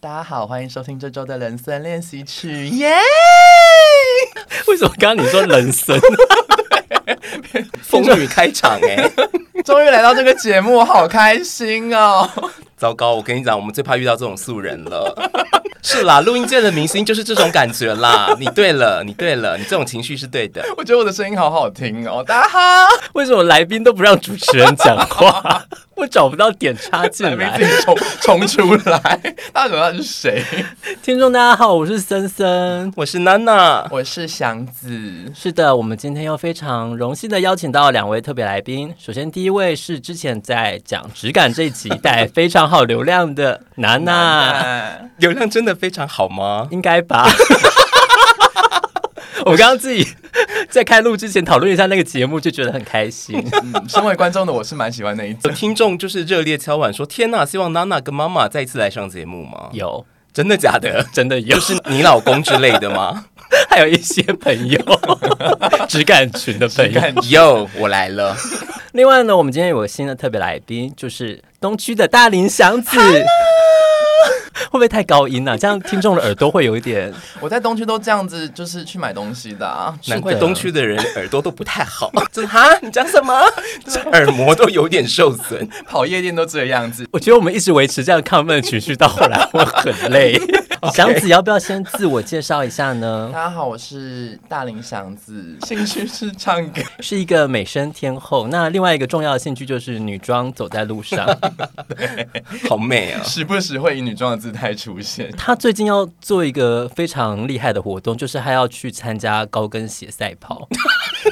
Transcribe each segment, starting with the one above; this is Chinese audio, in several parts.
大家好，欢迎收听这周的人生练习曲，耶！为什么刚刚你说人生？风雨开场哎、欸，终于来到这个节目，好开心哦！糟糕，我跟你讲，我们最怕遇到这种素人了。是啦，录音界的明星就是这种感觉啦。你对了，你对了，你这种情绪是对的。我觉得我的声音好好听哦。大家好，为什么来宾都不让主持人讲话？我找不到点插进来，冲冲出来。大家知道是谁？听众大家好，我是森森，我是娜娜，我是祥子。是的，我们今天又非常荣幸的邀请到两位特别来宾。首先，第一位是之前在讲质感这一集带非常好流量的娜娜，流量真的。非常好吗？应该吧。我刚刚自己 在开录之前讨论一下那个节目，就觉得很开心。嗯，身为观众的我是蛮喜欢那一集。听众就是热烈敲碗说：“天哪，希望娜娜跟妈妈再一次来上节目吗？”有，真的假的？真的有，就是你老公之类的吗？还有一些朋友，只感群的朋友。有，我来了。另外呢，我们今天有个新的特别来宾，就是东区的大林祥子。会不会太高音了、啊？这样听众的耳朵会有一点。我在东区都这样子，就是去买东西的、啊。难怪东区的人耳朵都不太好。真的哈？你讲什么？耳膜都有点受损。跑夜店都这样子。我觉得我们一直维持这样亢奋的情绪，到后来会很累。祥子要不要先自我介绍一下呢？大家好，我是大林祥子，兴趣是唱歌，是一个美声天后。那另外一个重要的兴趣就是女装，走在路上，对，好美啊！时不时会以女装的姿态出现。她最近要做一个非常厉害的活动，就是她要去参加高跟鞋赛跑。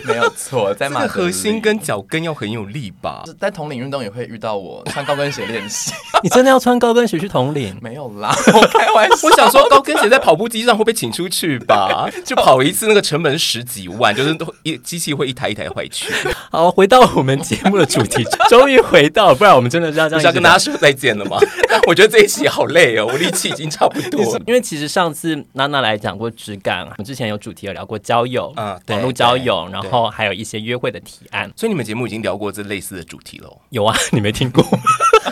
没有错，在马、这个、核心跟脚跟要很有力吧？在统领运动也会遇到我穿高跟鞋练习。你真的要穿高跟鞋去统领？没有啦，我开玩笑。我想说，高跟鞋在跑步机上会被请出去吧？就跑一次，那个成本十几万，就是都一机器会一台一台坏去。好，回到我们节目的主题，终于回到，不然我们真的是要这样，是要跟大家说再见了吗？我觉得这一期好累哦，我力气已经差不多。因为其实上次娜娜来讲过质感，我们之前有主题有聊过交友啊，网络交友，然后还有一些约会的提案。所以你们节目已经聊过这类似的主题了？有啊，你没听过？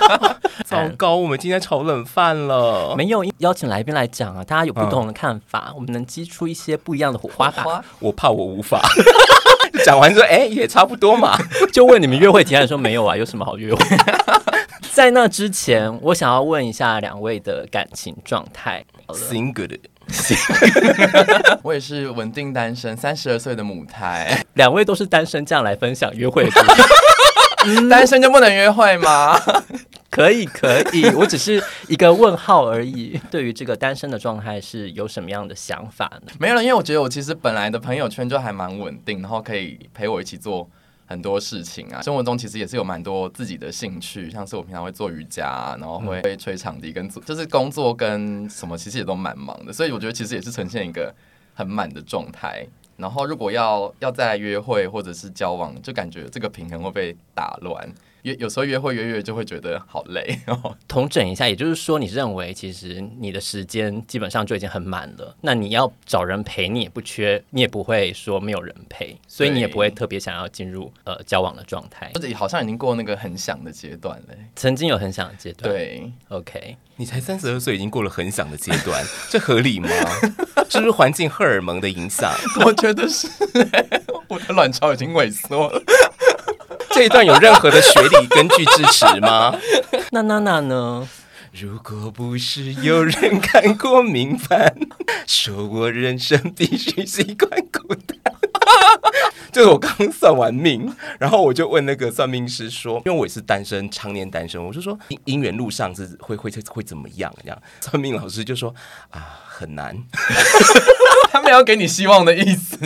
糟糕，我们今天炒冷饭了。没有邀请来宾来讲啊，大家有不同的看法，嗯、我们能激出一些不一样的火花吧？我怕我无法。讲完之后，哎、欸，也差不多嘛。就问你们约会提案说没有啊？有什么好约会？在那之前，我想要问一下两位的感情状态。Single，我也是稳定单身，三十二岁的母胎。两位都是单身，这样来分享约会的。单身就不能约会吗？可以，可以，我只是一个问号而已。对于这个单身的状态，是有什么样的想法呢？没有了，因为我觉得我其实本来的朋友圈就还蛮稳定，然后可以陪我一起做很多事情啊。生活中其实也是有蛮多自己的兴趣，像是我平常会做瑜伽，然后会吹场地，跟做 就是工作跟什么其实也都蛮忙的。所以我觉得其实也是呈现一个很满的状态。然后，如果要要再约会或者是交往，就感觉这个平衡会被打乱。约有时候约会约约就会觉得好累。统整一下，也就是说，你认为其实你的时间基本上就已经很满了。那你要找人陪，你也不缺，你也不会说没有人陪，所以你也不会特别想要进入呃交往的状态。或者好像已经过那个很想的阶段了。曾经有很想的阶段。对，OK，你才三十二岁，已经过了很想的阶段，这合理吗？是不是环境荷尔蒙的影响？我觉得是，我的卵巢已经萎缩了。这一段有任何的学理根据支持吗？那娜娜呢？如果不是有人看过明盘，说我人生必须习惯孤单。就是我刚算完命，然后我就问那个算命师说，因为我也是单身，常年单身，我就说姻缘路上是会会会怎么样？这样算命老师就说啊，很难。他没有给你希望的意思，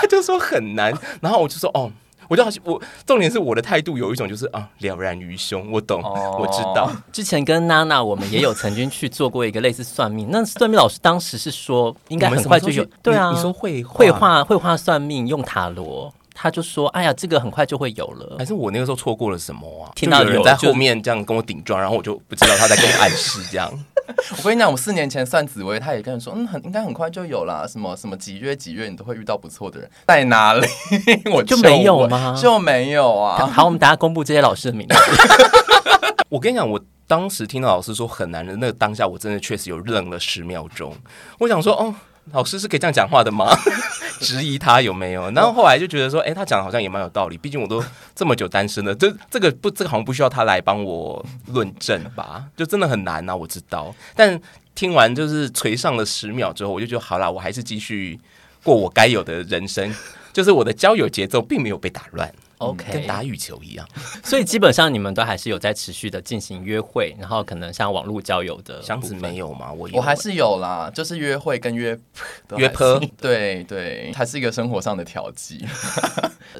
他就说很难，然后我就说哦。我就好像我重点是我的态度有一种就是啊了然于胸，我懂，oh. 我知道。之前跟娜娜我们也有曾经去做过一个类似算命，那算命老师当时是说应该很快就有，对啊，你，你说绘绘画绘画算命用塔罗。他就说：“哎呀，这个很快就会有了。”还是我那个时候错过了什么啊？听到有人在后面这样跟我顶撞，然后我就不知道他在跟我暗示这样。我跟你讲，我四年前算紫薇，他也跟人说：“嗯，很应该很快就有了。什么什么几月几月，你都会遇到不错的人。”在哪里？我就没有吗？就没有啊。好，我们等下公布这些老师的名字。我跟你讲，我当时听到老师说很难的那个当下，我真的确实有愣了十秒钟。我想说，哦，老师是可以这样讲话的吗？质疑他有没有？然后后来就觉得说，哎、欸，他讲的好像也蛮有道理。毕竟我都这么久单身了，这这个不，这个好像不需要他来帮我论证吧？就真的很难啊，我知道。但听完就是垂上了十秒之后，我就觉得好啦，我还是继续过我该有的人生。就是我的交友节奏并没有被打乱。OK，跟打羽球一样，所以基本上你们都还是有在持续的进行约会，然后可能像网络交友的箱子没有吗？我我还是有啦，就是约会跟约 约炮，对对，它是一个生活上的调剂。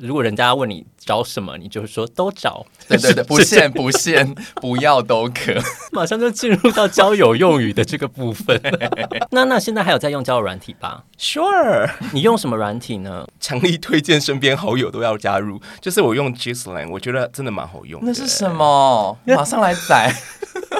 如果人家问你找什么，你就是说都找，对对对，不限不限，不要都可，马上就进入到交友用语的这个部分。那那现在还有在用交友软体吧？Sure，你用什么软体呢？强力推荐身边好友都要加入。就是我用 Gisland，我觉得真的蛮好用。那是什么？马上来载。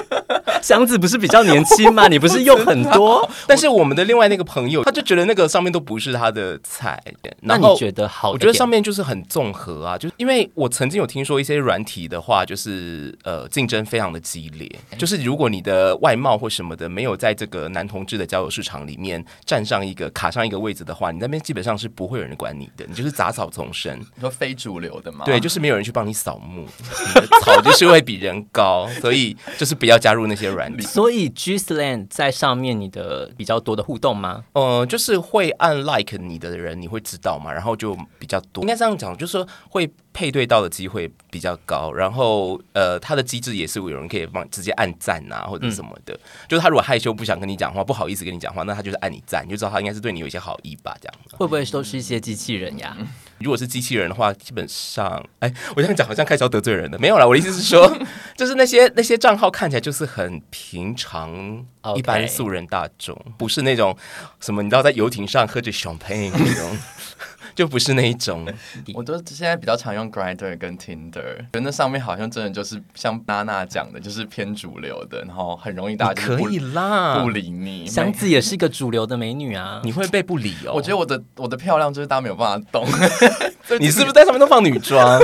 祥子不是比较年轻吗？你不是用很多？但是我们的另外那个朋友，他就觉得那个上面都不是他的菜。那你觉得好？我觉得上面就是很综合啊，就是因为我曾经有听说一些软体的话，就是呃竞争非常的激烈。就是如果你的外貌或什么的没有在这个男同志的交友市场里面站上一个卡上一个位置的话，你那边基本上是不会有人管你的，你就是杂草丛生。你说非主流的吗？对，就是没有人去帮你扫墓，你的草就是会比人高，所以就是不要加入那些软体。所以 Gisland 在上面你的比较多的互动吗？呃，就是会按 like 你的人，你会知道嘛，然后就比较多。应该这样讲，就是说会配对到的机会比较高。然后呃，它的机制也是有人可以帮直接按赞啊，或者什么的。嗯、就是他如果害羞不想跟你讲话，不好意思跟你讲话，那他就是按你赞，你就知道他应该是对你有一些好意吧？这样会不会都是一些机器人呀？嗯如果是机器人的话，基本上，哎，我这样讲好像开始要得罪人了。没有啦，我的意思是说，就是那些那些账号看起来就是很平常.一般素人大众，不是那种什么你知道在游艇上喝着 champagne 那种。就不是那一种，我都现在比较常用 Grindr 跟 Tinder，觉得那上面好像真的就是像娜娜讲的，就是偏主流的，然后很容易大家可以啦，不理你。祥子也是一个主流的美女啊，你会被不理哦。我觉得我的我的漂亮就是大家没有办法懂，你是不是在上面都放女装，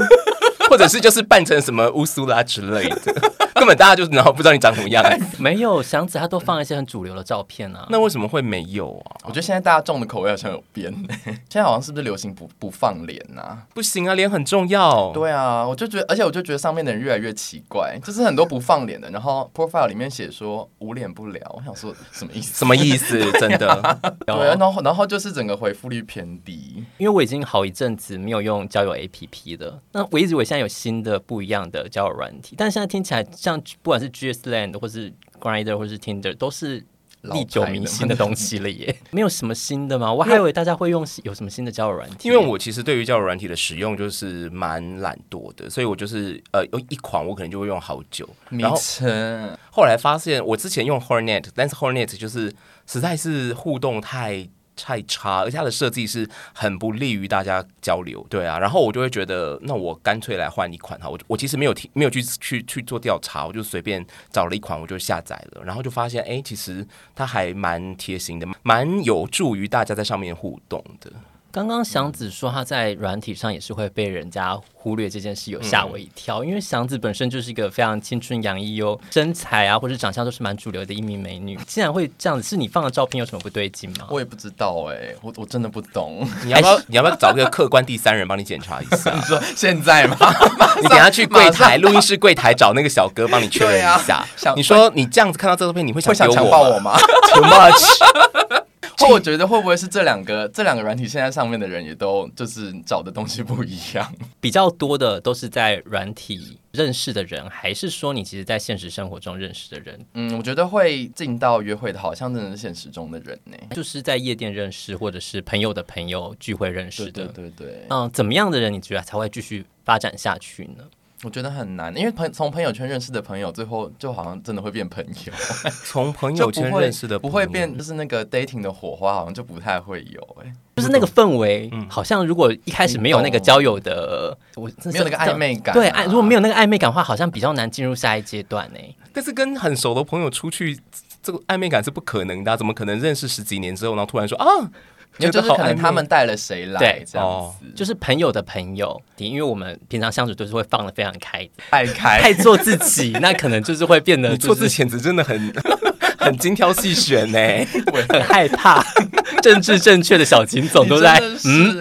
或者是就是扮成什么乌苏拉之类的？根本大家就然后不知道你长什么样，没有祥子他都放一些很主流的照片啊，那为什么会没有啊？我觉得现在大家重的口味好像有变，现在好像是不是流行不不放脸啊？不行啊，脸很重要。对啊，我就觉得，而且我就觉得上面的人越来越奇怪，就是很多不放脸的，然后 profile 里面写说无脸不聊，我想说什么意思？什么意思？真的？对啊，然后然后就是整个回复率偏低，因为我已经好一阵子没有用交友 APP 的，那我一直以为现在有新的不一样的交友软体，但现在听起来。像不管是 Gisland 或是 Grinder 或是 Tinder 都是历久弥新的东西了耶，没有什么新的吗？我还以为大家会用有什么新的交友软体。因为我其实对于交友软体的使用就是蛮懒惰的，所以我就是呃用一款我可能就会用好久。然后后来发现我之前用 Hornet，但是 Hornet 就是实在是互动太。太差，而且它的设计是很不利于大家交流，对啊，然后我就会觉得，那我干脆来换一款哈，我我其实没有提，没有去去去做调查，我就随便找了一款，我就下载了，然后就发现，哎，其实它还蛮贴心的，蛮有助于大家在上面互动的。刚刚祥子说他在软体上也是会被人家忽略这件事，有吓我一跳。嗯、因为祥子本身就是一个非常青春洋溢哟，身材啊或者长相都是蛮主流的一名美女，竟然会这样子，是你放的照片有什么不对劲吗？我也不知道哎、欸，我我真的不懂。你要不要你要不要找个客观第三人帮你检查一下？你说现在吗？你等下去柜台录音室柜台找那个小哥帮你确认一下。啊、你说你这样子看到这照片，你会想会想强暴我吗？Too much。或我觉得会不会是这两个这两个软体现在上面的人也都就是找的东西不一样，比较多的都是在软体认识的人，还是说你其实在现实生活中认识的人？嗯，我觉得会进到约会的，好像真的是现实中的人呢，就是在夜店认识，或者是朋友的朋友聚会认识的。对对对对，嗯，怎么样的人你觉得才会继续发展下去呢？我觉得很难，因为朋从朋友圈认识的朋友，最后就好像真的会变朋友。从朋友圈认识的不会变，就是那个 dating 的火花，好像就不太会有。哎，就是那个氛围，好像如果一开始没有那个交友的，我没有那个暧昧感。对，如果没有那个暧昧感的话，好像比较难进入下一阶段。哎，但是跟很熟的朋友出去。这个暧昧感是不可能的、啊，怎么可能认识十几年之后，然后突然说啊，觉得可能他们带了谁来，对，这样子、哦，就是朋友的朋友，因为我们平常相处都是会放的非常开，爱开，爱做自己，那可能就是会变得、就是、做自己，简直真的很 很精挑细选呢、欸，我很害怕。政治正确的小秦总都在嗯。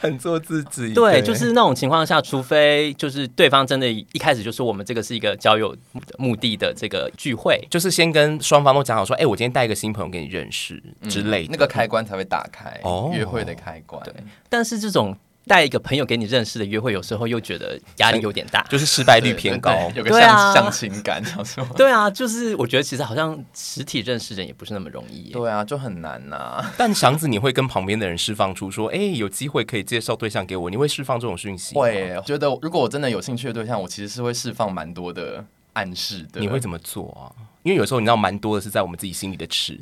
很做自己，对，就是那种情况下，除非就是对方真的一开始就说我们这个是一个交友目的的这个聚会，就是先跟双方都讲好说，哎、欸，我今天带一个新朋友给你认识之类的、嗯，那个开关才会打开，哦，约会的开关。对，但是这种。带一个朋友给你认识的约会，有时候又觉得压力有点大，就是失败率偏高，有个相相亲感，想说。对啊，就是我觉得其实好像实体认识人也不是那么容易。对啊，就很难呐、啊。但祥子，你会跟旁边的人释放出说，哎、欸，有机会可以介绍对象给我，你会释放这种讯息？会，觉得如果我真的有兴趣的对象，我其实是会释放蛮多的暗示的。你会怎么做啊？因为有时候你知道，蛮多的是在我们自己心里的尺，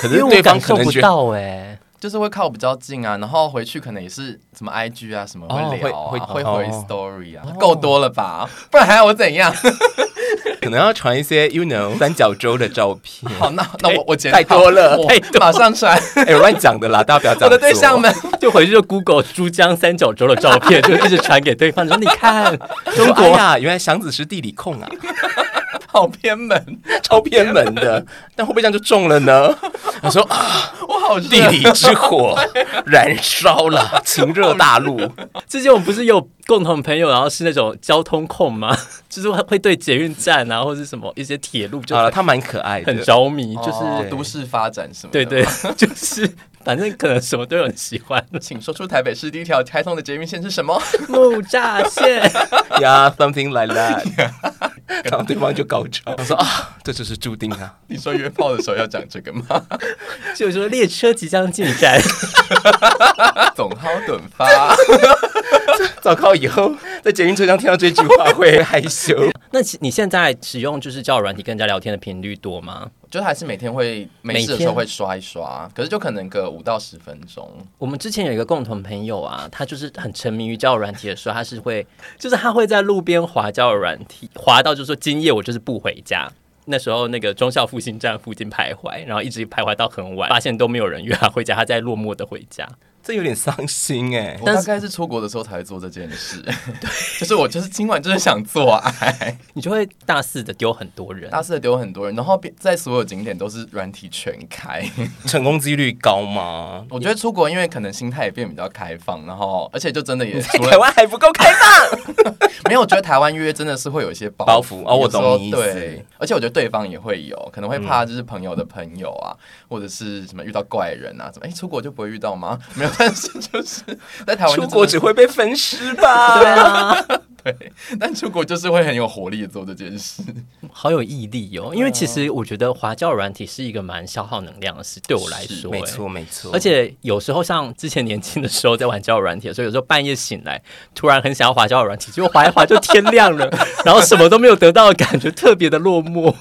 可是对方可能觉得到哎、欸。就是会靠比较近啊，然后回去可能也是什么 IG 啊什么会聊啊，哦、会会回 story 啊，够、哦、多了吧？不然还要我怎样？可能要传一些 you know 三角洲的照片。好，那那我我剪太多了，马上传。哎、欸，乱讲的啦，大家不要讲。我的对象们就回去就 Google 珠江三角洲的照片，就一直传给对方，说你看 中国呀、哎，原来祥子是地理控啊。好偏门，超偏门的，但会不会这样就中了呢？他说啊，我好地理之火 燃烧了，情热大陆。之前我们不是有共同朋友，然后是那种交通控吗？就是会对捷运站啊，或者是什么一些铁路就，就、啊、他蛮可爱的，很着迷，就是、哦、都市发展什么的。对对，就是反正可能什么都有人喜欢。请说出台北市第一条开通的捷运线是什么？木栅线。Yeah, something like that. 然后对方就高潮，他说啊，这就是注定啊！你说约炮的时候要讲这个吗？就是说列车即将进站，总好短发。早考以后在捷运车上听到这句话会害羞。那你现在使用就是交友软体跟人家聊天的频率多吗？就还是每天会没事的时候会刷一刷，可是就可能个五到十分钟。我们之前有一个共同朋友啊，他就是很沉迷于交友软体的时候，他是会 就是他会在路边滑交友软体，滑到就是说今夜我就是不回家。那时候那个忠孝复兴站附近徘徊，然后一直徘徊到很晚，发现都没有人约他回家，他在落寞的回家。这有点伤心哎，我大概是出国的时候才会做这件事。对，就是我就是今晚就是想做爱，你就会大肆的丢很多人，大肆的丢很多人，然后在所有景点都是软体全开，成功几率高吗？我觉得出国因为可能心态也变比较开放，然后而且就真的也在台湾还不够开放，没有，我觉得台湾约真的是会有一些包袱哦，我懂你意思。对，而且我觉得对方也会有可能会怕，就是朋友的朋友啊，嗯、或者是什么遇到怪人啊，怎么哎出国就不会遇到吗？没有。但是就是在台湾出国只会被分尸吧？对啊，对。但出国就是会很有活力做这件事，好有毅力哦。因为其实我觉得滑交友软体是一个蛮消耗能量的事，对我来说，没错没错。而且有时候像之前年轻的时候在玩交友软体，所以有时候半夜醒来，突然很想要滑交友软体，结果滑一滑就天亮了，然后什么都没有得到的感觉，特别的落寞。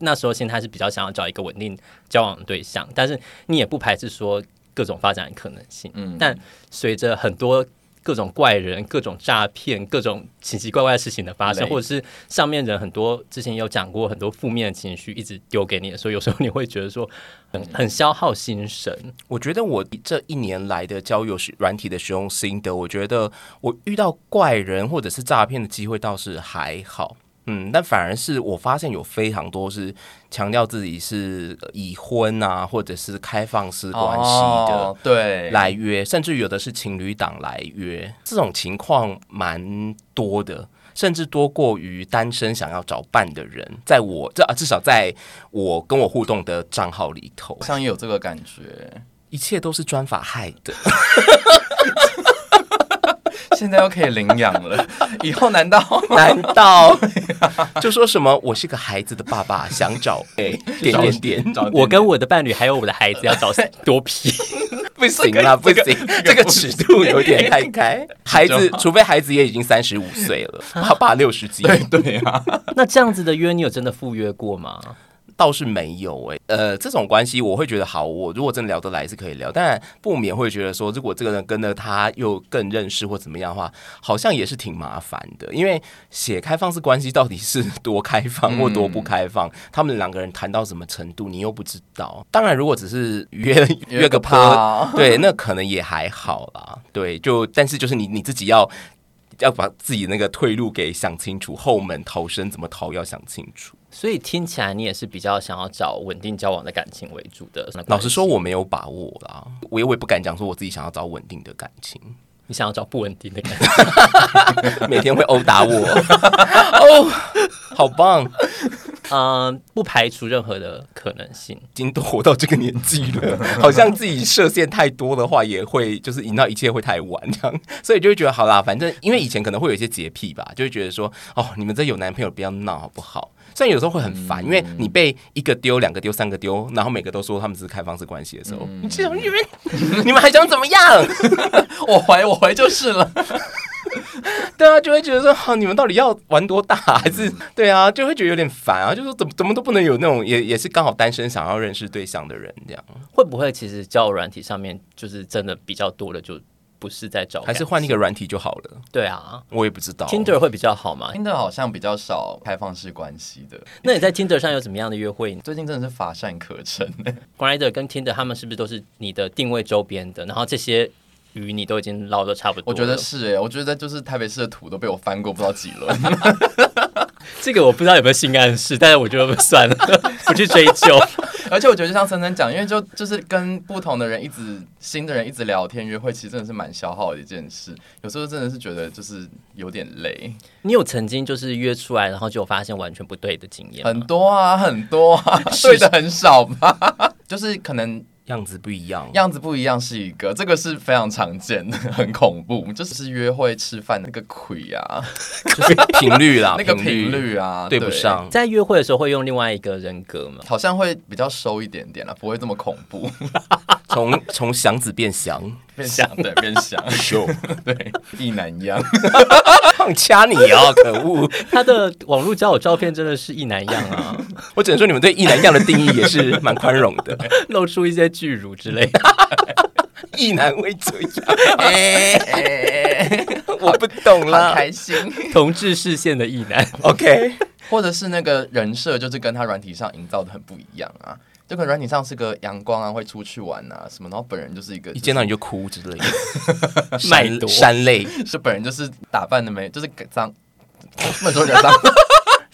那时候心态是比较想要找一个稳定交往的对象，但是你也不排斥说。各种发展的可能性，嗯，但随着很多各种怪人、各种诈骗、各种奇奇怪怪的事情的发生，或者是上面人很多之前有讲过很多负面的情绪一直丢给你的，所以有时候你会觉得说很很消耗心神。我觉得我这一年来的交友软体的使用心得，我觉得我遇到怪人或者是诈骗的机会倒是还好。嗯，但反而是我发现有非常多是强调自己是已婚啊，或者是开放式关系的，哦，对，来约，甚至有的是情侣档来约，这种情况蛮多的，甚至多过于单身想要找伴的人，在我这啊，至少在我跟我互动的账号里头，好像也有这个感觉，一切都是专法害的。现在又可以领养了，以后难道？难道？就说什么我是个孩子的爸爸，想找哎点点点，我跟我的伴侣还有我的孩子要找多批，不行啦，不行，这个尺度有点太开。孩子，除非孩子也已经三十五岁了，爸爸六十几，对对啊。那这样子的约，你有真的赴约过吗？倒是没有哎、欸，呃，这种关系我会觉得好，我如果真的聊得来是可以聊，但不免会觉得说，如果这个人跟着他又更认识或怎么样的话，好像也是挺麻烦的。因为写开放式关系到底是多 开放或多不开放，嗯、他们两个人谈到什么程度，你又不知道。当然，如果只是约 约个趴，对，那可能也还好啦。对，就但是就是你你自己要。要把自己那个退路给想清楚，后门逃生怎么逃要想清楚。所以听起来你也是比较想要找稳定交往的感情为主的。老实说，我没有把握啦，我也我也不敢讲说我自己想要找稳定的感情。你想要找不稳定的感情，每天会殴打我 哦，好棒。嗯，不排除任何的可能性。已经都活到这个年纪了，好像自己设限太多的话，也会就是引到一切会太晚这样，所以就会觉得好啦，反正因为以前可能会有一些洁癖吧，就会觉得说哦，你们这有男朋友不要闹好不好？虽然有时候会很烦，因为你被一个丢、两个丢、三个丢，然后每个都说他们是开放式关系的时候，你这种你们 你们还想怎么样？我怀我怀就是了。对啊，就会觉得说，好，你们到底要玩多大？还是对啊，就会觉得有点烦啊。就说怎么怎么都不能有那种，也也是刚好单身想要认识对象的人这样。会不会其实交友软体上面就是真的比较多的，就不是在找，还是换一个软体就好了？对啊，我也不知道。Tinder 会比较好吗？Tinder 好像比较少开放式关系的。那你在 Tinder 上有怎么样的约会？最近真的是乏善可陈。Grindr 跟 Tinder 他们是不是都是你的定位周边的？然后这些。鱼你都已经捞的差不多，我觉得是哎、欸，我觉得就是台北市的土都被我翻过不知道几轮。这个我不知道有没有性暗示，但是我觉得算了，不去追究。而且我觉得就像森森讲，因为就就是跟不同的人一直新的人一直聊天约会，其实真的是蛮消耗的一件事。有时候真的是觉得就是有点累。你有曾经就是约出来，然后就发现完全不对的经验？很多啊，很多啊，对的很少吧？就是可能。样子不一样，样子不一样是一个，这个是非常常见的，很恐怖，就是约会吃饭那个鬼啊，就 是频率啦，那个频率啊，对不上。在约会的时候会用另外一个人格吗？好像会比较收一点点啦，不会这么恐怖。从 从祥子变祥，变祥对，变祥，对，一男一样，掐你啊，可恶！他的网络交友照片真的是一男一样啊，我只能说你们对一男一样的定义也是蛮宽容的，露出一些巨乳之类。的，一男会这样，欸欸、我不懂了，开心，同志视线的一男，OK，或者是那个人设就是跟他软体上营造的很不一样啊。就可能软体上是个阳光啊，会出去玩啊什么，然后本人就是一个、就是、一见到你就哭之类的，麦多山泪，是本人就是打扮的没，就是脏，不能说人脏。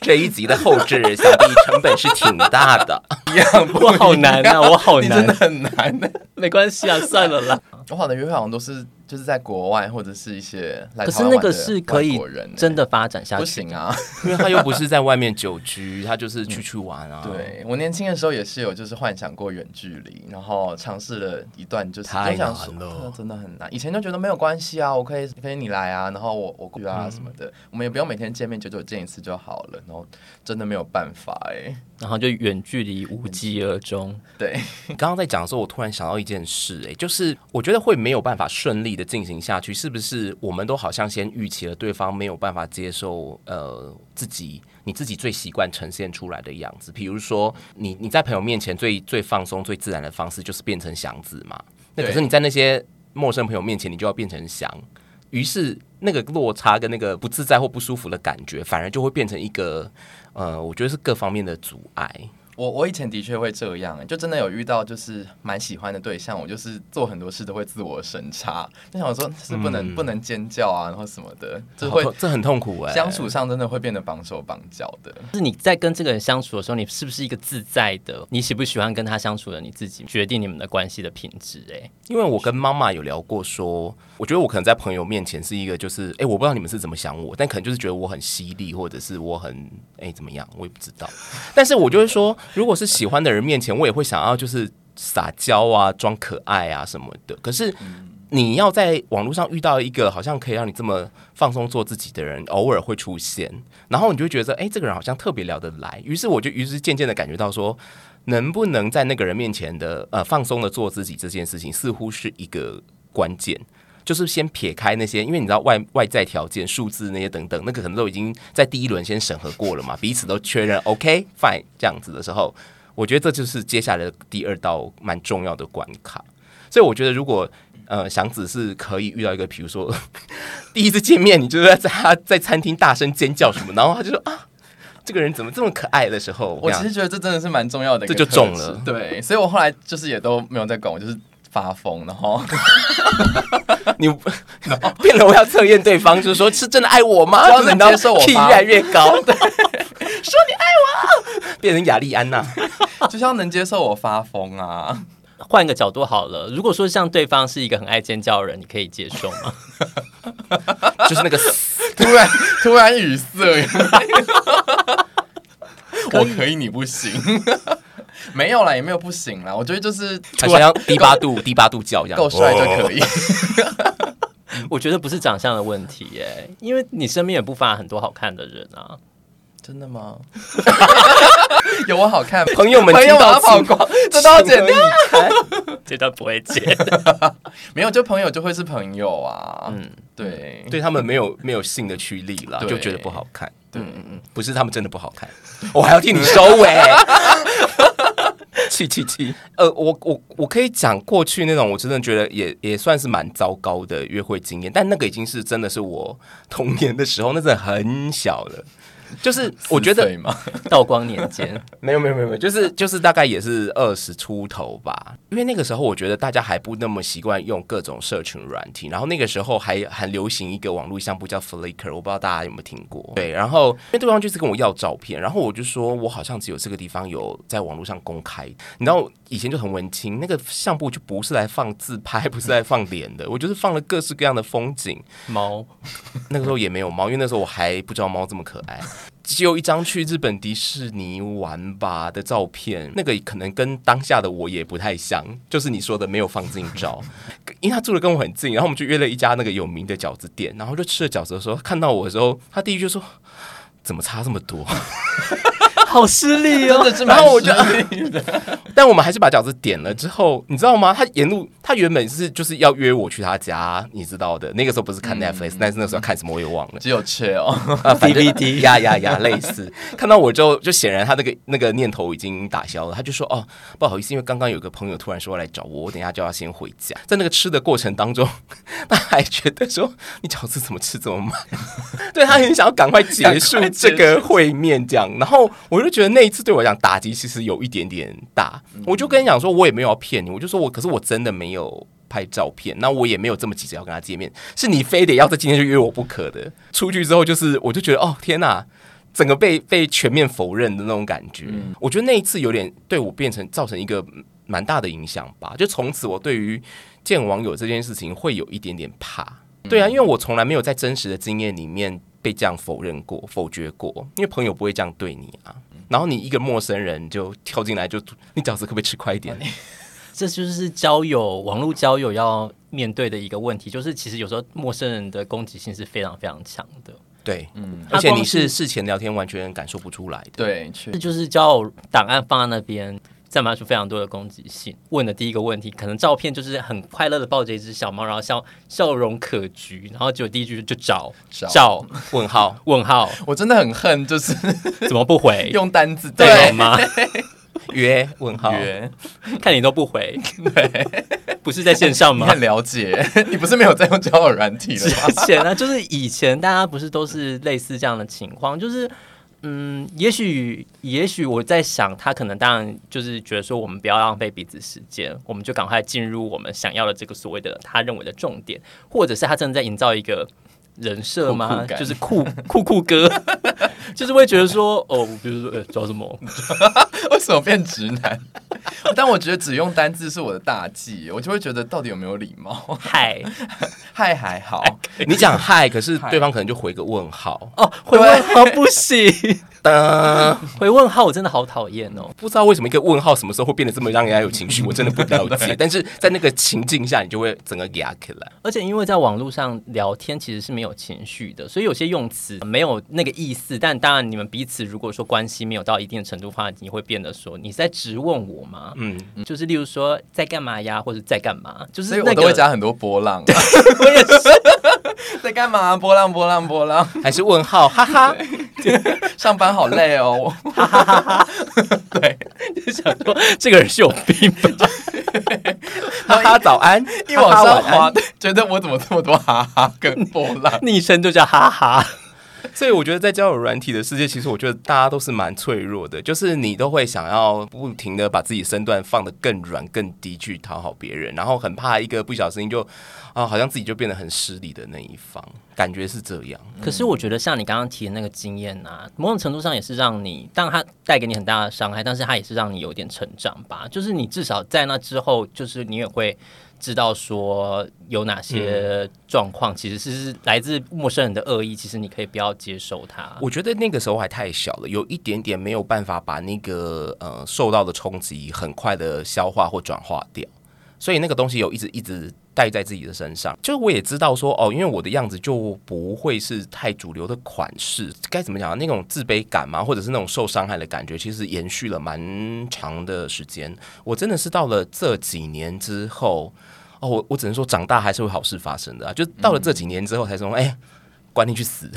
这一集的后置想必成本是挺大的，一样不一样，我好难啊，我好难，真的很难的，没关系啊，算了啦。我好的约会好像都是。就是在国外或者是一些来，可是那个是可以真的发展下去，不行啊，因为他又不是在外面久居，他就是去去玩啊。对，我年轻的时候也是有，就是幻想过远距离，然后尝试了一段，就是太难了，真的很难。以前就觉得没有关系啊，我可以陪你来啊，然后我我过去啊什么的，我们也不用每天见面，久久见一次就好了。然后真的没有办法哎，然后就远距离无疾而终。对，刚刚在讲的时候，我突然想到一件事，哎，就是我觉得会没有办法顺利的。进行下去，是不是我们都好像先预期了对方没有办法接受呃自己你自己最习惯呈现出来的样子？比如说，你你在朋友面前最最放松、最自然的方式就是变成祥子嘛？那可是你在那些陌生朋友面前，你就要变成祥，于是那个落差跟那个不自在或不舒服的感觉，反而就会变成一个呃，我觉得是各方面的阻碍。我我以前的确会这样，就真的有遇到就是蛮喜欢的对象，我就是做很多事都会自我审查，就想说是不能、嗯、不能尖叫啊，然后什么的，这会这很痛苦哎、欸，相处上真的会变得绑手绑脚的。就是你在跟这个人相处的时候，你是不是一个自在的？你喜不喜欢跟他相处的你自己决定你们的关系的品质？哎，因为我跟妈妈有聊过说，我觉得我可能在朋友面前是一个就是哎、欸，我不知道你们是怎么想我，但可能就是觉得我很犀利，或者是我很哎、欸、怎么样，我也不知道。但是我就会说，如果是喜欢的人面前，我也会想要就是撒娇啊，装可爱啊什么的。可是你要在网络上遇到一个好像可以让你这么放松做自己的人，偶尔会出现，然后你就会觉得，哎，这个人好像特别聊得来。于是我就于是渐渐的感觉到说，能不能在那个人面前的呃放松的做自己这件事情，似乎是一个关键。就是先撇开那些，因为你知道外外在条件、数字那些等等，那个可能都已经在第一轮先审核过了嘛，彼此都确认 OK fine 这样子的时候，我觉得这就是接下来的第二道蛮重要的关卡。所以我觉得，如果呃祥子是可以遇到一个，比如说第一次见面，你就是在他在餐厅大声尖叫什么，然后他就说啊。这个人怎么这么可爱的时候，我其实觉得这真的是蛮重要的，这就中了。对，所以我后来就是也都没有再管，我就是发疯，然后 你变了，我要测验对方，就是说是真的爱我吗？就能接受我 越来越高，对，说你爱我，变成亚丽安娜，就是要能接受我发疯啊。换个角度好了，如果说像对方是一个很爱尖叫的人，你可以接受吗？就是那个突然突然语塞，我可以，你不行。没有啦，也没有不行啦。我觉得就是好像低八度 低八度叫这样，够帅就可以。我觉得不是长相的问题耶，因为你身边也不乏很多好看的人啊。真的吗？有我好看，朋友们听到曝光，这都要剪掉，这段不会剪。没有，就朋友就会是朋友啊。嗯，对，对他们没有没有性的驱力了，就觉得不好看。对，嗯嗯，不是他们真的不好看，我还要替你收尾。七七七！呃，我我我可以讲过去那种，我真的觉得也也算是蛮糟糕的约会经验，但那个已经是真的是我童年的时候，那真的很小了。就是我觉得 道光年间没有没有没有，就是就是大概也是二十出头吧。因为那个时候我觉得大家还不那么习惯用各种社群软体，然后那个时候还很流行一个网络相簿叫 Flickr，我不知道大家有没有听过。对，然后因为对方就是跟我要照片，然后我就说我好像只有这个地方有在网络上公开。你知道以前就很文青，那个相簿就不是来放自拍，不是来放脸的，我就是放了各式各样的风景。猫，那个时候也没有猫，因为那时候我还不知道猫这么可爱。只有一张去日本迪士尼玩吧的照片，那个可能跟当下的我也不太像，就是你说的没有放近照，因为他住的跟我很近，然后我们就约了一家那个有名的饺子店，然后就吃了饺子的时候，看到我的时候，他第一句说：“怎么差这么多？” 好失礼哦，然后我就，但我们还是把饺子点了之后，你知道吗？他沿路他原本是就是要约我去他家，你知道的。那个时候不是看 Netflix，但是那时候看什么我也忘了，只有吃哦，DVD 呀呀呀，类似。看到我就就显然他那个那个念头已经打消了，他就说哦，不好意思，因为刚刚有个朋友突然说来找我，我等一下就要先回家。在那个吃的过程当中，他还觉得说你饺子怎么吃这么慢？对，他很想要赶快结束这个会面，这样。然后我。我就觉得那一次对我讲打击其实有一点点大，我就跟你讲说，我也没有要骗你，我就说我可是我真的没有拍照片，那我也没有这么急着要跟他见面，是你非得要在今天就约我不可的。出去之后就是，我就觉得哦天哪，整个被被全面否认的那种感觉。我觉得那一次有点对我变成造成一个蛮大的影响吧，就从此我对于见网友这件事情会有一点点怕。对啊，因为我从来没有在真实的经验里面被这样否认过、否决过，因为朋友不会这样对你啊。然后你一个陌生人就跳进来，就你饺子可不可以吃快一点？这就是交友网络交友要面对的一个问题，就是其实有时候陌生人的攻击性是非常非常强的。对，嗯，而且你是事前聊天完全感受不出来的。对，这就是交友档案放在那边。散发出非常多的攻击性。问的第一个问题，可能照片就是很快乐的抱着一只小猫，然后笑笑容可掬，然后就第一句就找找，找问号问号。我真的很恨，就是 怎么不回？用单字对吗？约问号约，看你都不回，对，不是在线上吗？很了解，你不是没有在用交友软体了吗？之前呢，就是以前大家不是都是类似这样的情况，就是。嗯，也许，也许我在想，他可能当然就是觉得说，我们不要浪费彼此时间，我们就赶快进入我们想要的这个所谓的他认为的重点，或者是他正在营造一个人设吗？酷酷就是酷 酷酷哥，就是会觉得说，哦，比如说，呃，找什么？为什么变直男？但我觉得只用单字是我的大忌，我就会觉得到底有没有礼貌？嗨，嗨还好，你讲嗨，可是对方可能就回个问号哦，回问号不行。哒，回问号我真的好讨厌哦，不知道为什么一个问号什么时候会变得这么让人家有情绪，我真的不了解。但是在那个情境下，你就会整个压起来。而且因为在网络上聊天其实是没有情绪的，所以有些用词没有那个意思。但当然，你们彼此如果说关系没有到一定程度的话，你会变得说你是在质问我吗？嗯，就是例如说在干嘛呀，或者在干嘛，就是、那个、所以我都会加很多波浪。我也是 在干嘛？波浪波浪波浪，还是问号？哈哈，上班好累哦，哈哈哈哈。对，就想说这个人是有病吧？哈哈，早安，一往上滑，觉得我怎么这么多哈哈跟波浪？昵称就叫哈哈。所以我觉得在交友软体的世界，其实我觉得大家都是蛮脆弱的，就是你都会想要不停的把自己身段放得更软、更低去讨好别人，然后很怕一个不小心就啊，好像自己就变得很失礼的那一方，感觉是这样。可是我觉得像你刚刚提的那个经验啊，某种程度上也是让你，当然它带给你很大的伤害，但是它也是让你有点成长吧。就是你至少在那之后，就是你也会。知道说有哪些状况，其实是来自陌生人的恶意，其实你可以不要接受它。我觉得那个时候还太小了，有一点点没有办法把那个呃受到的冲击很快的消化或转化掉，所以那个东西有一直一直带在自己的身上。就我也知道说哦，因为我的样子就不会是太主流的款式，该怎么讲？那种自卑感嘛，或者是那种受伤害的感觉，其实延续了蛮长的时间。我真的是到了这几年之后。哦，我我只能说，长大还是会好事发生的啊！就到了这几年之后，才说，哎、欸，管你去死！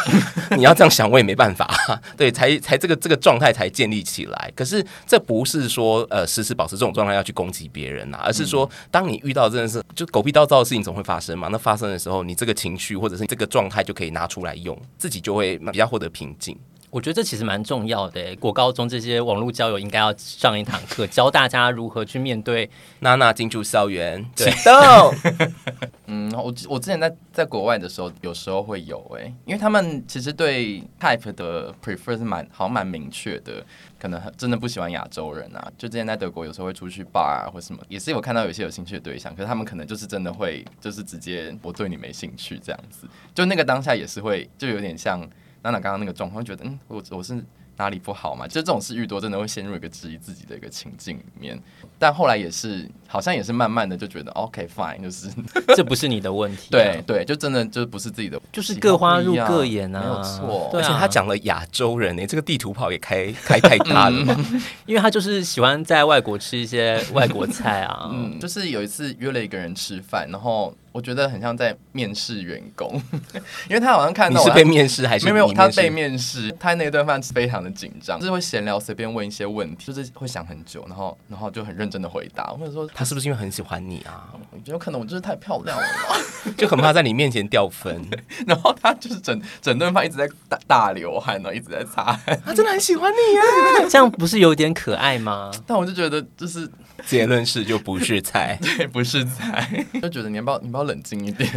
你要这样想，我也没办法。对，才才这个这个状态才建立起来。可是这不是说，呃，时时保持这种状态要去攻击别人啊，而是说，当你遇到真的是就狗屁倒灶的事情，总会发生嘛。那发生的时候，你这个情绪或者是你这个状态就可以拿出来用，自己就会比较获得平静。我觉得这其实蛮重要的。国高中这些网络交友应该要上一堂课，教大家如何去面对。娜娜进驻校园，对启动。嗯，我我之前在在国外的时候，有时候会有哎，因为他们其实对 type 的 prefer 是蛮好像蛮明确的，可能真的不喜欢亚洲人啊。就之前在德国，有时候会出去 bar 啊或什么，也是有看到有些有兴趣的对象，可是他们可能就是真的会就是直接我对你没兴趣这样子，就那个当下也是会就有点像。娜娜刚刚那个状况，觉得嗯，我我是哪里不好嘛？就这种事遇多，真的会陷入一个质疑自己的一个情境里面。但后来也是，好像也是慢慢的就觉得 OK fine，就是 这不是你的问题、啊。对对，就真的就不是自己的，就是各花入各眼啊，没有错。而且他讲了亚洲人呢、欸，这个地图炮也开开太大了嘛，因为他就是喜欢在外国吃一些外国菜啊。嗯，就是有一次约了一个人吃饭，然后。我觉得很像在面试员工，因为他好像看到你是被面试还是没有没有，他被面试，他那顿饭是非常的紧张，就是会闲聊，随便问一些问题，就是会想很久，然后然后就很认真的回答，或者说他是不是因为很喜欢你啊？有可能我就是太漂亮了。嘛，就很怕在你面前掉分，然后他就是整整顿饭一直在大大流汗呢，一直在擦汗，他真的很喜欢你啊，这样不是有点可爱吗？但我就觉得就是 结论是就不是菜，对，不是菜，就觉得你要不要你要不要冷静一点。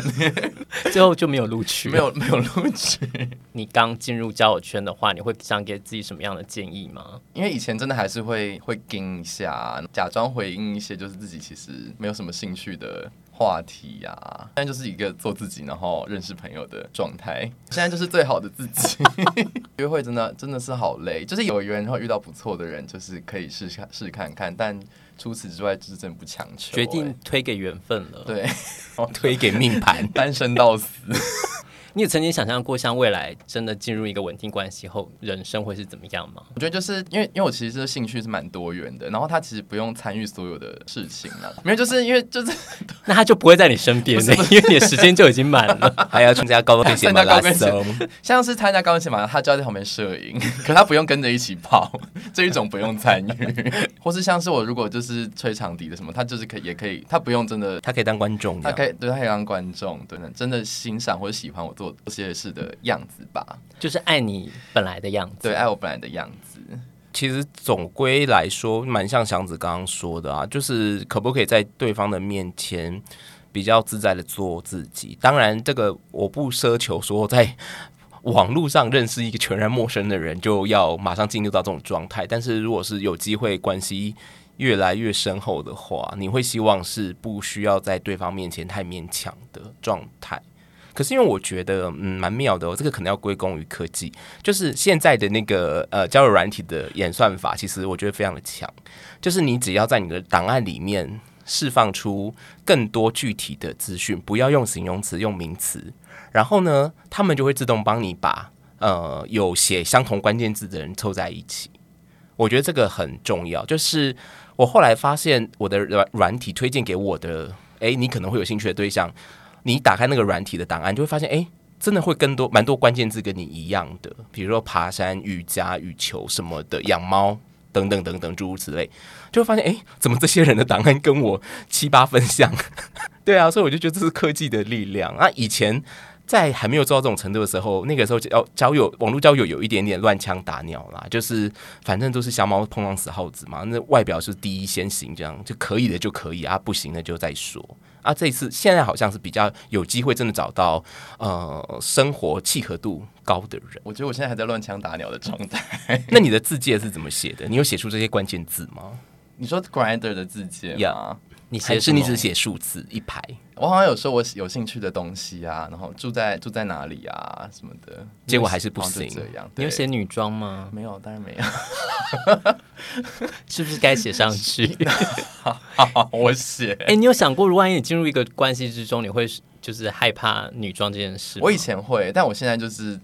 最后就没有录取，没有没有录取。你刚进入交友圈的话，你会想给自己什么样的建议吗？因为以前真的还是会会跟一下，假装回应一些就是自己其实没有什么兴趣的话题呀、啊。现在就是一个做自己，然后认识朋友的状态。现在就是最好的自己。约会真的真的是好累，就是有缘然后遇到不错的人，就是可以试试试看看，但。除此之外，就是真不强求、欸，决定推给缘分了。对，推给命盘，单身到死。你也曾经想象过，像未来真的进入一个稳定关系后，人生会是怎么样吗？我觉得就是因为，因为我其实这兴趣是蛮多元的，然后他其实不用参与所有的事情了。没有，就是因为就是 那他就不会在你身边，因为你的时间就已经满了，还要参加高跟鞋马拉松，像是参加高跟鞋马拉松，他就要在旁边摄影，可他不用跟着一起跑，这一种不用参与。或是像是我如果就是吹长笛的什么，他就是可以也可以，他不用真的，他可以当观众，他可以对他可以当观众，对，真的欣赏或者喜欢我做这些事的样子吧，就是爱你本来的样子，对，爱我本来的样子。其实总归来说，蛮像祥子刚刚说的啊，就是可不可以在对方的面前比较自在的做自己。当然，这个我不奢求说在网络上认识一个全然陌生的人就要马上进入到这种状态。但是，如果是有机会关系越来越深厚的话，你会希望是不需要在对方面前太勉强的状态。可是因为我觉得，嗯，蛮妙的哦。这个可能要归功于科技，就是现在的那个呃交友软体的演算法，其实我觉得非常的强。就是你只要在你的档案里面释放出更多具体的资讯，不要用形容词，用名词，然后呢，他们就会自动帮你把呃有写相同关键字的人凑在一起。我觉得这个很重要。就是我后来发现，我的软软体推荐给我的，诶，你可能会有兴趣的对象。你打开那个软体的档案，就会发现，哎，真的会更多蛮多关键字跟你一样的，比如说爬山、瑜伽、羽球什么的，养猫等等等等诸如此类，就会发现，哎，怎么这些人的档案跟我七八分像？对啊，所以我就觉得这是科技的力量啊。以前在还没有做到这种程度的时候，那个时候交交友网络交友有一点点乱枪打鸟啦，就是反正都是瞎猫碰上死耗子嘛，那外表是第一先行，这样就可以的就可以啊，不行的就再说。啊，这一次现在好像是比较有机会，真的找到呃生活契合度高的人。我觉得我现在还在乱枪打鸟的状态。那你的字界是怎么写的？你有写出这些关键字吗？你说 Grinder 的字界呀？你写是你只写数字一排？我好像有说我有兴趣的东西啊，然后住在住在哪里啊什么的，结果还是不行。这样，你有写女装吗？没有，当然没有。是不是该写上去？好，好，我写。哎、欸，你有想过，如果万一你进入一个关系之中，你会就是害怕女装这件事？我以前会，但我现在就是。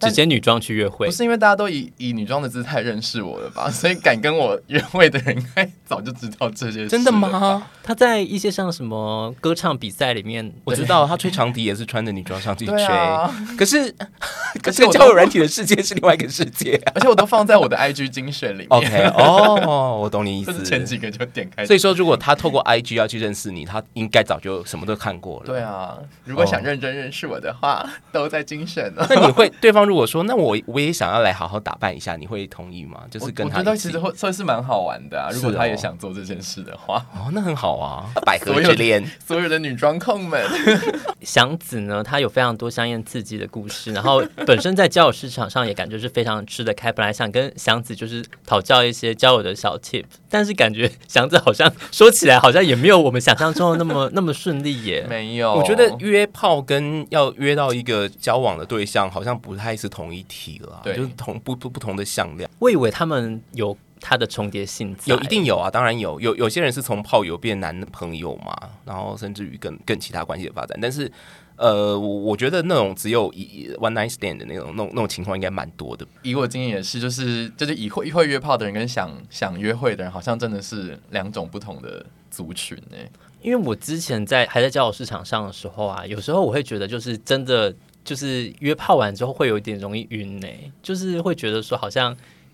直接女装去约会，不是因为大家都以以女装的姿态认识我了吧？所以敢跟我约会的人，应该早就知道这些事。真的吗？他在一些像什么歌唱比赛里面，我知道他吹长笛也是穿着女装上去吹。啊、可是，可是交友软体的世界是另外一个世界，啊，而且我都放在我的 IG 精选里面。OK，哦，我懂你意思。前几个就点开。所以说，如果他透过 IG 要去认识你，他应该早就什么都看过了。对啊，如果想认真认识我的话，哦、都在精选了。那你会对方如果说，那我我也想要来好好打扮一下，你会同意吗？就是跟他，我觉得其实会算是蛮好玩的啊。如果他也想做这件事的话，哦，那很好啊。百合之恋，所有的女装控们，祥子呢，他有非常多香艳刺激的故事，然后本身在交友市场上也感觉是非常吃得开。本来想跟祥子就是讨教一些交友的小 tip，但是感觉祥子好像说起来好像也没有我们想象中的那么 那么顺利耶。没有，我觉得约炮跟要约到一个交往的对象好像不太是同一体了。对，就是同不不不同的向量。我以为他们有他的重叠性，有一定有啊，当然有。有有些人是从炮友变男朋友嘛，然后甚至于更更其他关系的发展。但是，呃，我我觉得那种只有一 one night stand 的那种那种那种情况应该蛮多的。以我经验也是，就是就是以会会约炮的人跟想想约会的人，好像真的是两种不同的族群呢。因为我之前在还在交友市场上的时候啊，有时候我会觉得就是真的。就是约炮完之后会有点容易晕呢、欸，就是会觉得说好像，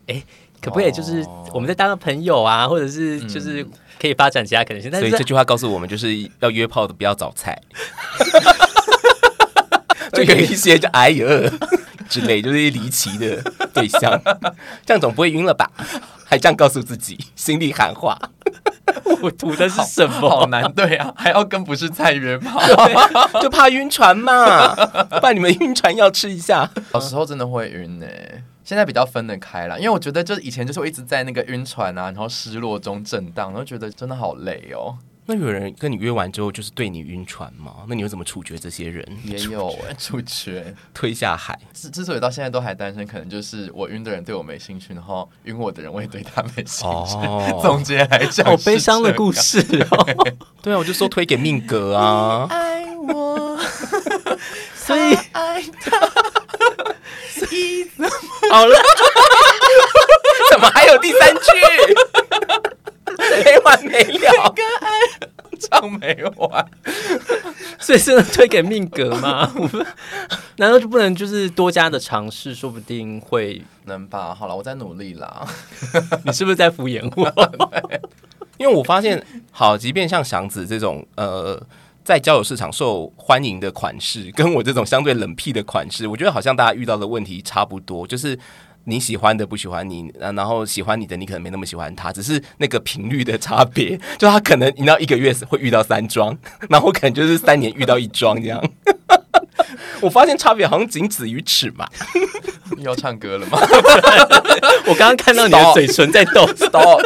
哎、欸，可不可以就是我们再当个朋友啊，或者是就是可以发展其他可能性。但是所以这句话告诉我们，就是要约炮的不要找菜，就有一些就哎呦之类，就是离奇的对象，这样总不会晕了吧？还这样告诉自己，心里喊话。我图的是什么？好难对啊，还要跟不是菜约炮，就怕晕船嘛。怕你们晕船要吃一下。小时候真的会晕呢、欸，现在比较分得开了，因为我觉得就是以前就是我一直在那个晕船啊，然后失落中震荡，然后觉得真的好累哦。那有人跟你约完之后就是对你晕船吗？那你又怎么处决这些人？也有哎，处决推下海。之之所以到现在都还单身，可能就是我晕的人对我没兴趣，然后晕我的人我也对他没兴趣。哦、总结还是好悲伤的故事哦。对啊，我就说推给命格啊。爱我，所以爱他，所以怎么好了？怎么还有第三句？没完没了，唱没完，所以是推给命格吗？难道就不能就是多加的尝试，说不定会能吧？好了，我在努力啦。你是不是在敷衍我？因为我发现，好，即便像祥子这种呃，在交友市场受欢迎的款式，跟我这种相对冷僻的款式，我觉得好像大家遇到的问题差不多，就是。你喜欢的不喜欢你，然后喜欢你的你可能没那么喜欢他，只是那个频率的差别。就他可能你到一个月会遇到三桩，然后可能就是三年遇到一桩这样。我发现差别好像仅止于此嘛。你要唱歌了吗？我刚刚看到你的嘴唇在动。Stop.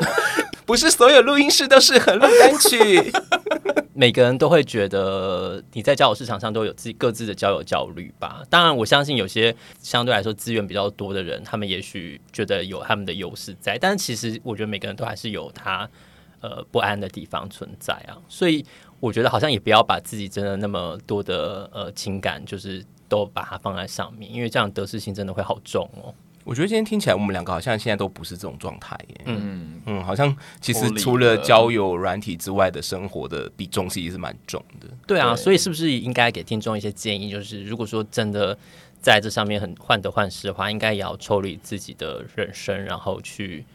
不是所有录音室都适合录单曲。每个人都会觉得你在交友市场上都有自己各自的交友焦虑吧。当然，我相信有些相对来说资源比较多的人，他们也许觉得有他们的优势在。但其实我觉得每个人都还是有他呃不安的地方存在啊。所以我觉得好像也不要把自己真的那么多的呃情感，就是都把它放在上面，因为这样得失心真的会好重哦。我觉得今天听起来，我们两个好像现在都不是这种状态耶。嗯嗯，好像其实除了交友软体之外的生活的比重其实是蛮重的。对啊，所以是不是应该给听众一些建议？就是如果说真的在这上面很患得患失的话，应该也要抽离自己的人生，然后去。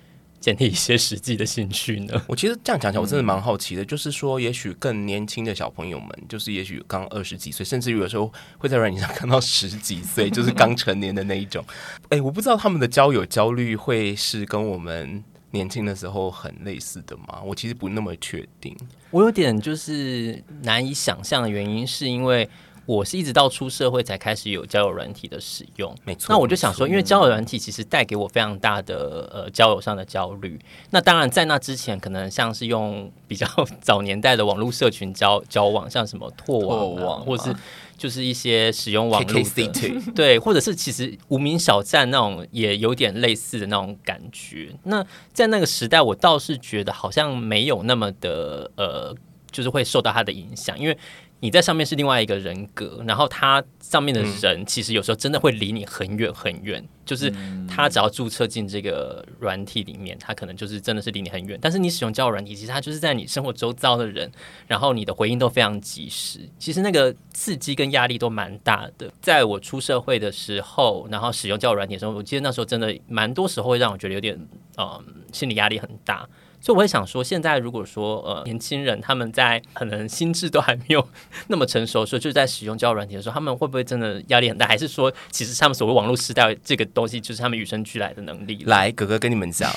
建立一些实际的兴趣呢？我其实这样讲起来，我真的蛮好奇的。嗯、就是说，也许更年轻的小朋友们，就是也许刚二十几岁，甚至于有时候会在软件上看到十几岁，就是刚成年的那一种。哎、欸，我不知道他们的交友焦虑会是跟我们年轻的时候很类似的吗？我其实不那么确定。我有点就是难以想象的原因，是因为。我是一直到出社会才开始有交友软体的使用，没错。那我就想说，因为交友软体其实带给我非常大的呃交友上的焦虑。那当然，在那之前，可能像是用比较早年代的网络社群交 交往，像什么拓网、网啊、或是就是一些使用网络的，对，或者是其实无名小站那种也有点类似的那种感觉。那在那个时代，我倒是觉得好像没有那么的呃，就是会受到它的影响，因为。你在上面是另外一个人格，然后他上面的人其实有时候真的会离你很远很远，嗯、就是他只要注册进这个软体里面，他可能就是真的是离你很远。但是你使用交友软体，其实他就是在你生活周遭的人，然后你的回应都非常及时。其实那个刺激跟压力都蛮大的。在我出社会的时候，然后使用交友软体的时候，我记得那时候真的蛮多时候会让我觉得有点嗯，心理压力很大。所以我会想说，现在如果说呃年轻人他们在可能心智都还没有那么成熟的时候，就是在使用交友软体的时候，他们会不会真的压力很大？还是说，其实他们所谓网络时代这个东西，就是他们与生俱来的能力？来，哥哥跟你们讲，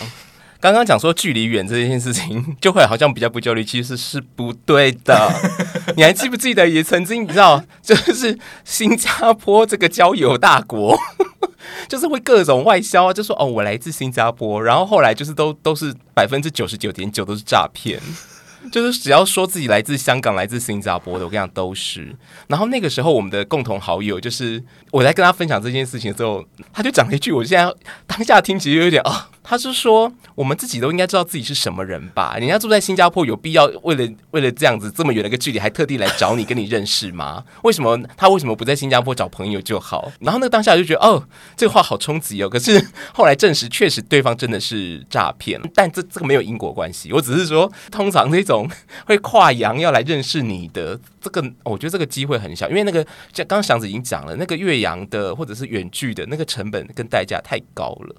刚刚讲说距离远这件事情，就会好像比较不焦虑，其实是不对的。你还记不记得也曾经你知道，就是新加坡这个交友大国。就是会各种外销啊，就说哦，我来自新加坡，然后后来就是都都是百分之九十九点九都是诈骗，就是只要说自己来自香港、来自新加坡的，我跟你讲都是。然后那个时候，我们的共同好友就是我在跟他分享这件事情的时候，他就讲了一句，我现在当下听其实有点啊。他是说，我们自己都应该知道自己是什么人吧？人家住在新加坡，有必要为了为了这样子这么远的一个距离，还特地来找你跟你认识吗？为什么他为什么不在新加坡找朋友就好？然后那个当下就觉得，哦，这个话好冲击哦。可是后来证实，确实对方真的是诈骗，但这这个没有因果关系。我只是说，通常那种会跨洋要来认识你的这个，我觉得这个机会很小，因为那个像刚刚祥子已经讲了，那个越洋的或者是远距的那个成本跟代价太高了。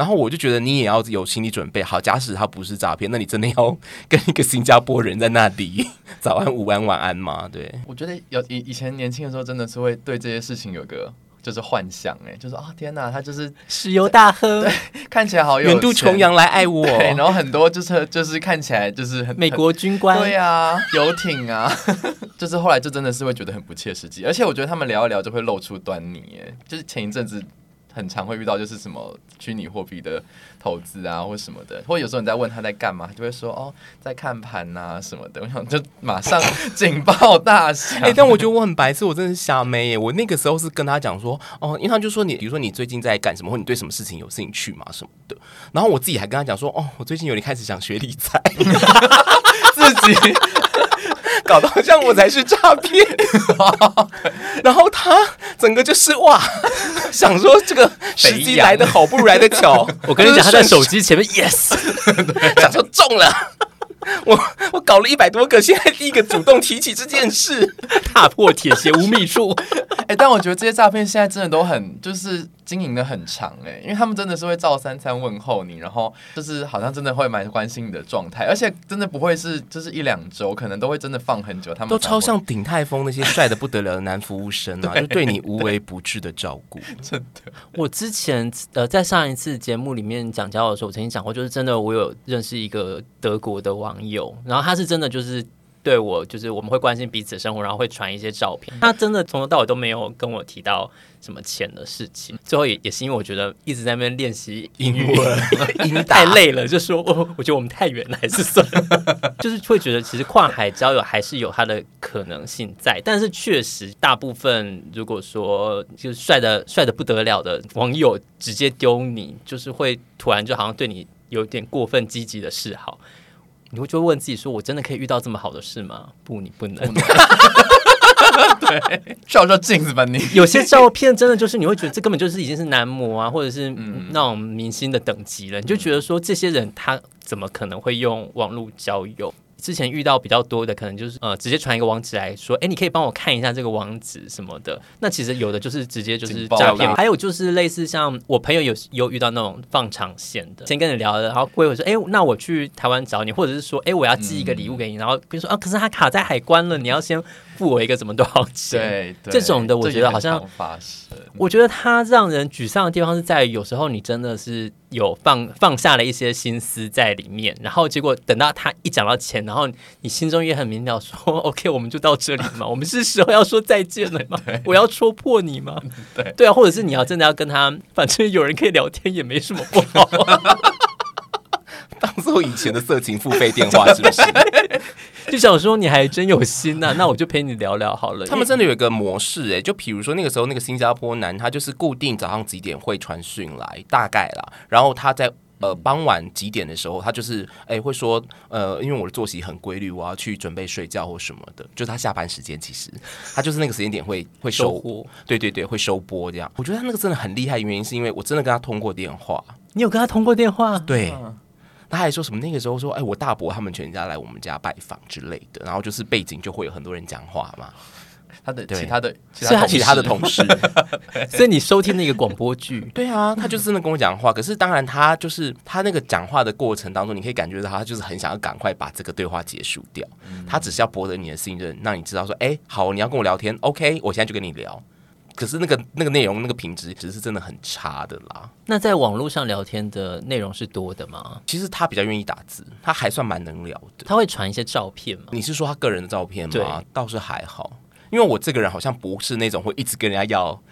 然后我就觉得你也要有心理准备好，假使他不是诈骗，那你真的要跟一个新加坡人在那里 早安、午安、晚安吗？对，我觉得有以以前年轻的时候，真的是会对这些事情有个就是幻想，哎，就是啊、哦、天哪，他就是石油大亨，对，看起来好有远渡重洋来爱我，然后很多就是就是看起来就是很美国军官，对啊，游艇啊，就是后来就真的是会觉得很不切实际，而且我觉得他们聊一聊就会露出端倪，哎，就是前一阵子。很常会遇到就是什么虚拟货币的投资啊，或什么的，或有时候你在问他在干嘛，他就会说哦，在看盘呐什么的。我想就马上 警报大响。哎、欸，但我觉得我很白痴，我真的是瞎妹耶。我那个时候是跟他讲说哦，因为他就说你，比如说你最近在干什么，或你对什么事情有兴趣嘛什么的。然后我自己还跟他讲说哦，我最近有点开始想学理财，自己。搞得好像我才是诈骗，然后他整个就是哇，想说这个时机来的好不如来的巧，我跟你讲他在手机前面，yes，想说中了。我我搞了一百多个，现在第一个主动提起这件事，踏破铁鞋无觅处。哎、欸，但我觉得这些诈骗现在真的都很就是经营的很长哎、欸，因为他们真的是会照三餐问候你，然后就是好像真的会蛮关心你的状态，而且真的不会是就是一两周，可能都会真的放很久。他们都超像鼎泰丰那些帅的不得了的男服务生啊，对 就对你无微不至的照顾。真的，我之前呃在上一次节目里面讲交友的时候，我曾经讲过，就是真的我有认识一个德国的。网友，然后他是真的就是对我就是我们会关心彼此的生活，然后会传一些照片。他真的从头到尾都没有跟我提到什么钱的事情。最后也也是因为我觉得一直在那边练习英语，英太累了，就说我我觉得我们太远了，还是算了。就是会觉得其实跨海交友还是有它的可能性在，但是确实大部分如果说就是帅的帅的不得了的网友直接丢你，就是会突然就好像对你有点过分积极的示好。你会就问自己说：“我真的可以遇到这么好的事吗？”不，你不能。对，照照镜子吧你。有些照片真的就是你会觉得这根本就是已经是男模啊，或者是那种明星的等级了。嗯、你就觉得说这些人他怎么可能会用网络交友？之前遇到比较多的，可能就是呃，直接传一个网址来说，哎，你可以帮我看一下这个网址什么的。那其实有的就是直接就是诈骗，还有就是类似像我朋友有有遇到那种放长线的，先跟你聊了，然后过一会说，哎，那我去台湾找你，或者是说，哎，我要寄一个礼物给你，然后比如说啊，可是他卡在海关了，你要先。付我一个怎么多少钱？对，对这种的，我觉得好像，我觉得他让人沮丧的地方是在于，有时候你真的是有放放下了一些心思在里面，然后结果等到他一讲到钱，然后你心中也很明了说，OK，我们就到这里嘛，我们是时候要说再见了吗？我要戳破你吗？对对啊，或者是你要真的要跟他，反正有人可以聊天也没什么不好。当做以前的色情付费电话是不是？就想说你还真有心呐、啊，那我就陪你聊聊好了。他们真的有一个模式哎，就比如说那个时候那个新加坡男，他就是固定早上几点会传讯来，大概啦。然后他在呃傍晚几点的时候，他就是哎会说呃，因为我的作息很规律，我要去准备睡觉或什么的。就是他下班时间，其实他就是那个时间点会会收，收播，对对对，会收播这样。我觉得他那个真的很厉害，原因是因为我真的跟他通过电话。你有跟他通过电话？对。他还说什么？那个时候说，哎，我大伯他们全家来我们家拜访之类的，然后就是背景就会有很多人讲话嘛。他的其他的，其他其他的同事，所以你收听那个广播剧，对啊，他就真的跟我讲话。可是当然，他就是他那个讲话的过程当中，你可以感觉到他就是很想要赶快把这个对话结束掉。他只是要博得你的信任，让你知道说，哎，好，你要跟我聊天，OK，我现在就跟你聊。可是那个那个内容那个品质其实是真的很差的啦。那在网络上聊天的内容是多的吗？其实他比较愿意打字，他还算蛮能聊的。他会传一些照片吗？你是说他个人的照片吗？对倒是还好，因为我这个人好像不是那种会一直跟人家要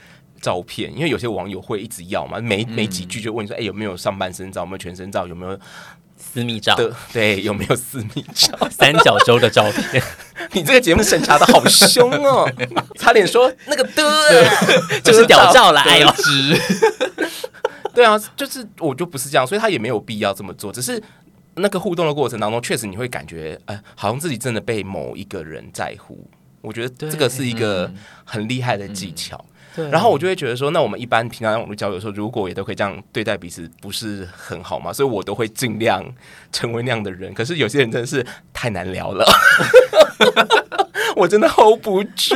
照片，因为有些网友会一直要嘛，没没几句就问你说，哎、有没有上半身照？有没有全身照？有没有？私密照的对，有没有私密照？三角洲的照片，你这个节目审查的好凶哦！差点说那个的，就是屌照来哦。对啊，就是我就不是这样，所以他也没有必要这么做。只是那个互动的过程当中，确实你会感觉，哎、呃，好像自己真的被某一个人在乎。我觉得这个是一个很厉害的技巧。嗯嗯然后我就会觉得说，那我们一般平常在网络交友的时候，如果也都可以这样对待彼此，不是很好吗？所以我都会尽量成为那样的人。可是有些人真的是太难聊了，我真的 hold 不住。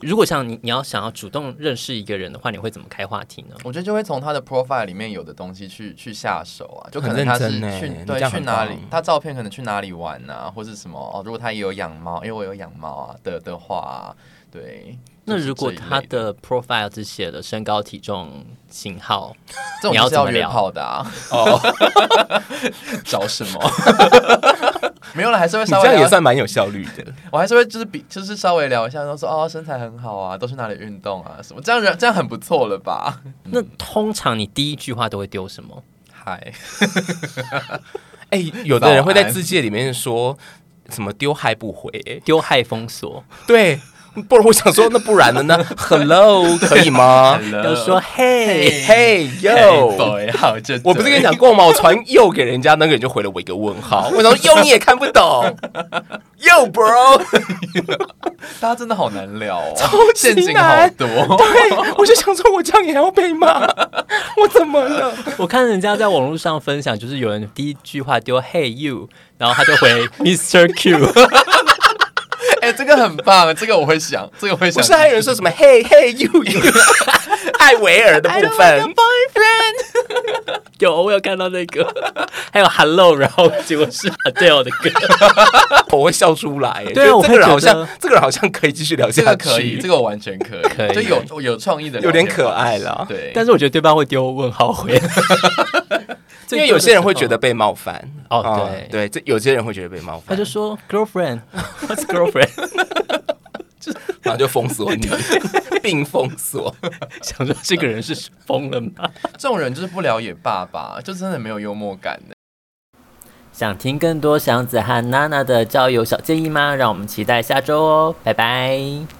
如果像你，你要想要主动认识一个人的话，你会怎么开话题呢？我觉得就会从他的 profile 里面有的东西去去下手啊，就可能他是去对去哪里，他照片可能去哪里玩啊，或是什么哦。如果他也有养猫，因为我有养猫啊的的话啊，对。那如果他的 profile 只写了身高、体重、型号，这种是要约炮的啊？哦，找什么？没有了，还是会稍微这样也算蛮有效率的。我还是会就是比就是稍微聊一下，都说哦身材很好啊，都是哪里运动啊什么？这样人这样很不错了吧？那通常你第一句话都会丢什么？嗨，哎，有的人会在字界里面说什么丢嗨不回，丢嗨封锁，对。不然我想说，那不然的呢？Hello，可以吗？要说 Hey Hey Yo，好，我不是跟你讲过吗？我传 Yo 给人家，那个人就回了我一个问号。我说 Yo 你也看不懂，Yo bro，大家真的好难聊哦，超级难，对，我就想说，我这样也要被骂，我怎么了？我看人家在网络上分享，就是有人第一句话丢 Hey You，然后他就回 Mr. Q。这个很棒，这个我会想，这个我会想。不是还有人说什么 “Hey Hey You You”，艾维尔的部分。boyfriend，有我有看到那个，还有 “Hello”，然后结果是 Adele 的歌，我会笑出来。对啊，我这个人好像，这个人好像可以继续聊下去。这个可以，这个我完全可以，可以，就有有创意的，有点可爱了。对，但是我觉得对方会丢问号回。因为有些人会觉得被冒犯哦，对对，这有些人会觉得被冒犯，他就说 girlfriend，what's girlfriend，就然后 就封锁你，并封锁，想说这个人是疯了吗？这种人就是不聊也罢吧，就真的没有幽默感的。想听更多祥子和娜娜的交友小建议吗？让我们期待下周哦，拜拜。